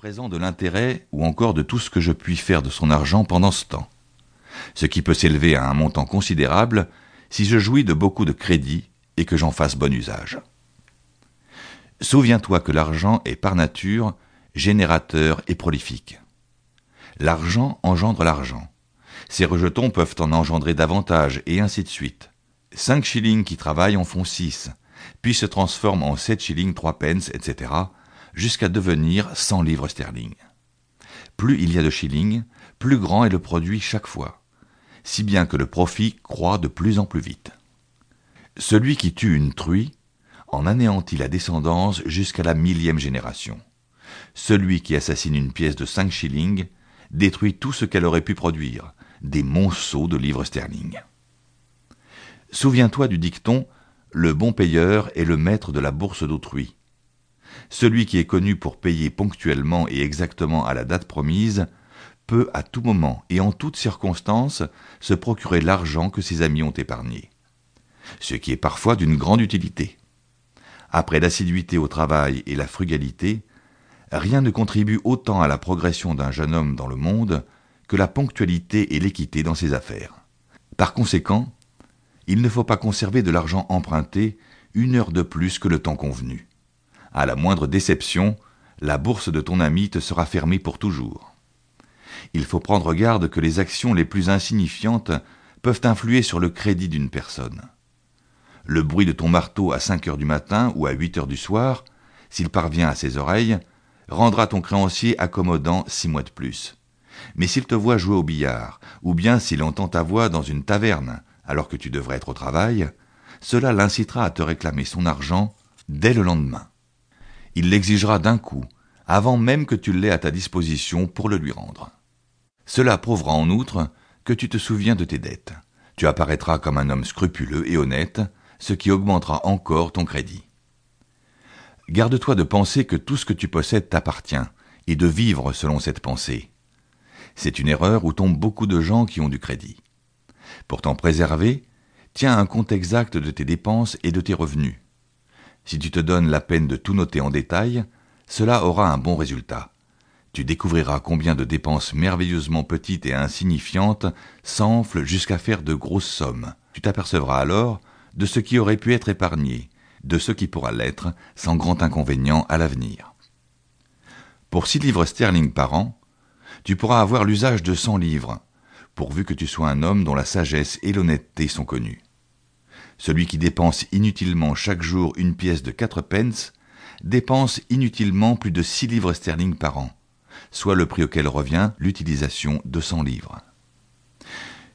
présent de l'intérêt ou encore de tout ce que je puis faire de son argent pendant ce temps, ce qui peut s'élever à un montant considérable si je jouis de beaucoup de crédit et que j'en fasse bon usage. Souviens-toi que l'argent est par nature générateur et prolifique. L'argent engendre l'argent. Ses rejetons peuvent en engendrer davantage, et ainsi de suite. Cinq shillings qui travaillent en font six, puis se transforment en sept shillings trois pence, etc., jusqu'à devenir cent livres sterling. Plus il y a de shillings, plus grand est le produit chaque fois, si bien que le profit croît de plus en plus vite. Celui qui tue une truie en anéantit la descendance jusqu'à la millième génération. Celui qui assassine une pièce de cinq shillings détruit tout ce qu'elle aurait pu produire, des monceaux de livres sterling. Souviens-toi du dicton Le bon payeur est le maître de la bourse d'autrui. Celui qui est connu pour payer ponctuellement et exactement à la date promise peut à tout moment et en toutes circonstances se procurer l'argent que ses amis ont épargné, ce qui est parfois d'une grande utilité. Après l'assiduité au travail et la frugalité, rien ne contribue autant à la progression d'un jeune homme dans le monde que la ponctualité et l'équité dans ses affaires. Par conséquent, il ne faut pas conserver de l'argent emprunté une heure de plus que le temps convenu. À la moindre déception, la bourse de ton ami te sera fermée pour toujours. Il faut prendre garde que les actions les plus insignifiantes peuvent influer sur le crédit d'une personne. Le bruit de ton marteau à cinq heures du matin ou à huit heures du soir, s'il parvient à ses oreilles, rendra ton créancier accommodant six mois de plus. Mais s'il te voit jouer au billard, ou bien s'il entend ta voix dans une taverne, alors que tu devrais être au travail, cela l'incitera à te réclamer son argent dès le lendemain. Il l'exigera d'un coup, avant même que tu l'aies à ta disposition pour le lui rendre. Cela prouvera en outre que tu te souviens de tes dettes. Tu apparaîtras comme un homme scrupuleux et honnête, ce qui augmentera encore ton crédit. Garde-toi de penser que tout ce que tu possèdes t'appartient, et de vivre selon cette pensée. C'est une erreur où tombent beaucoup de gens qui ont du crédit. Pour t'en préserver, tiens un compte exact de tes dépenses et de tes revenus. Si tu te donnes la peine de tout noter en détail, cela aura un bon résultat. Tu découvriras combien de dépenses merveilleusement petites et insignifiantes s'enflent jusqu'à faire de grosses sommes. Tu t'apercevras alors de ce qui aurait pu être épargné, de ce qui pourra l'être sans grand inconvénient à l'avenir. Pour six livres sterling par an, tu pourras avoir l'usage de cent livres, pourvu que tu sois un homme dont la sagesse et l'honnêteté sont connus. Celui qui dépense inutilement chaque jour une pièce de quatre pence dépense inutilement plus de six livres sterling par an, soit le prix auquel revient l'utilisation de cent livres.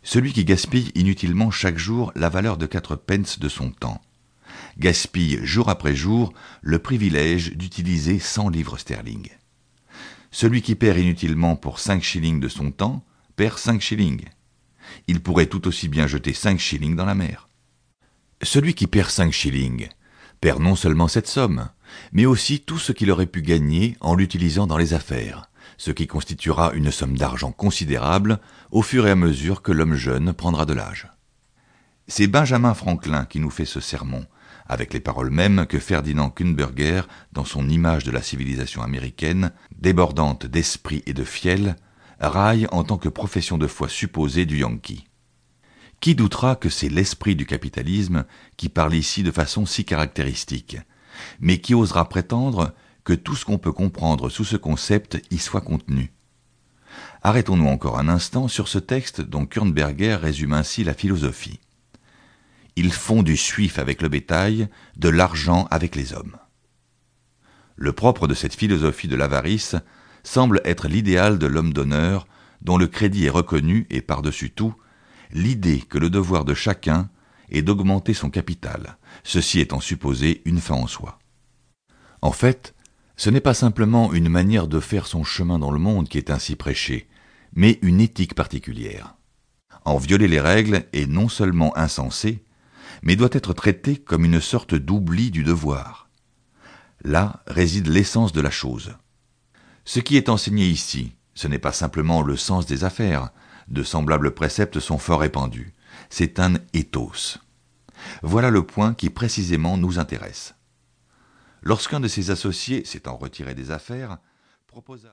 Celui qui gaspille inutilement chaque jour la valeur de quatre pence de son temps gaspille jour après jour le privilège d'utiliser 100 livres sterling. Celui qui perd inutilement pour 5 shillings de son temps perd 5 shillings. Il pourrait tout aussi bien jeter 5 shillings dans la mer. Celui qui perd 5 shillings perd non seulement cette somme, mais aussi tout ce qu'il aurait pu gagner en l'utilisant dans les affaires, ce qui constituera une somme d'argent considérable au fur et à mesure que l'homme jeune prendra de l'âge. C'est Benjamin Franklin qui nous fait ce sermon, avec les paroles mêmes que Ferdinand Kunberger, dans son image de la civilisation américaine, débordante d'esprit et de fiel, raille en tant que profession de foi supposée du Yankee. Qui doutera que c'est l'esprit du capitalisme qui parle ici de façon si caractéristique, mais qui osera prétendre que tout ce qu'on peut comprendre sous ce concept y soit contenu? Arrêtons-nous encore un instant sur ce texte dont Kurnberger résume ainsi la philosophie. Ils font du suif avec le bétail, de l'argent avec les hommes. Le propre de cette philosophie de l'avarice semble être l'idéal de l'homme d'honneur, dont le crédit est reconnu et par-dessus tout, l'idée que le devoir de chacun est d'augmenter son capital, ceci étant supposé une fin en soi. En fait, ce n'est pas simplement une manière de faire son chemin dans le monde qui est ainsi prêchée, mais une éthique particulière. En violer les règles est non seulement insensé, mais doit être traité comme une sorte d'oubli du devoir. Là réside l'essence de la chose. Ce qui est enseigné ici, ce n'est pas simplement le sens des affaires, de semblables préceptes sont fort répandus, c'est un ethos. Voilà le point qui précisément nous intéresse. Lorsqu'un de ses associés, s'étant retiré des affaires, proposa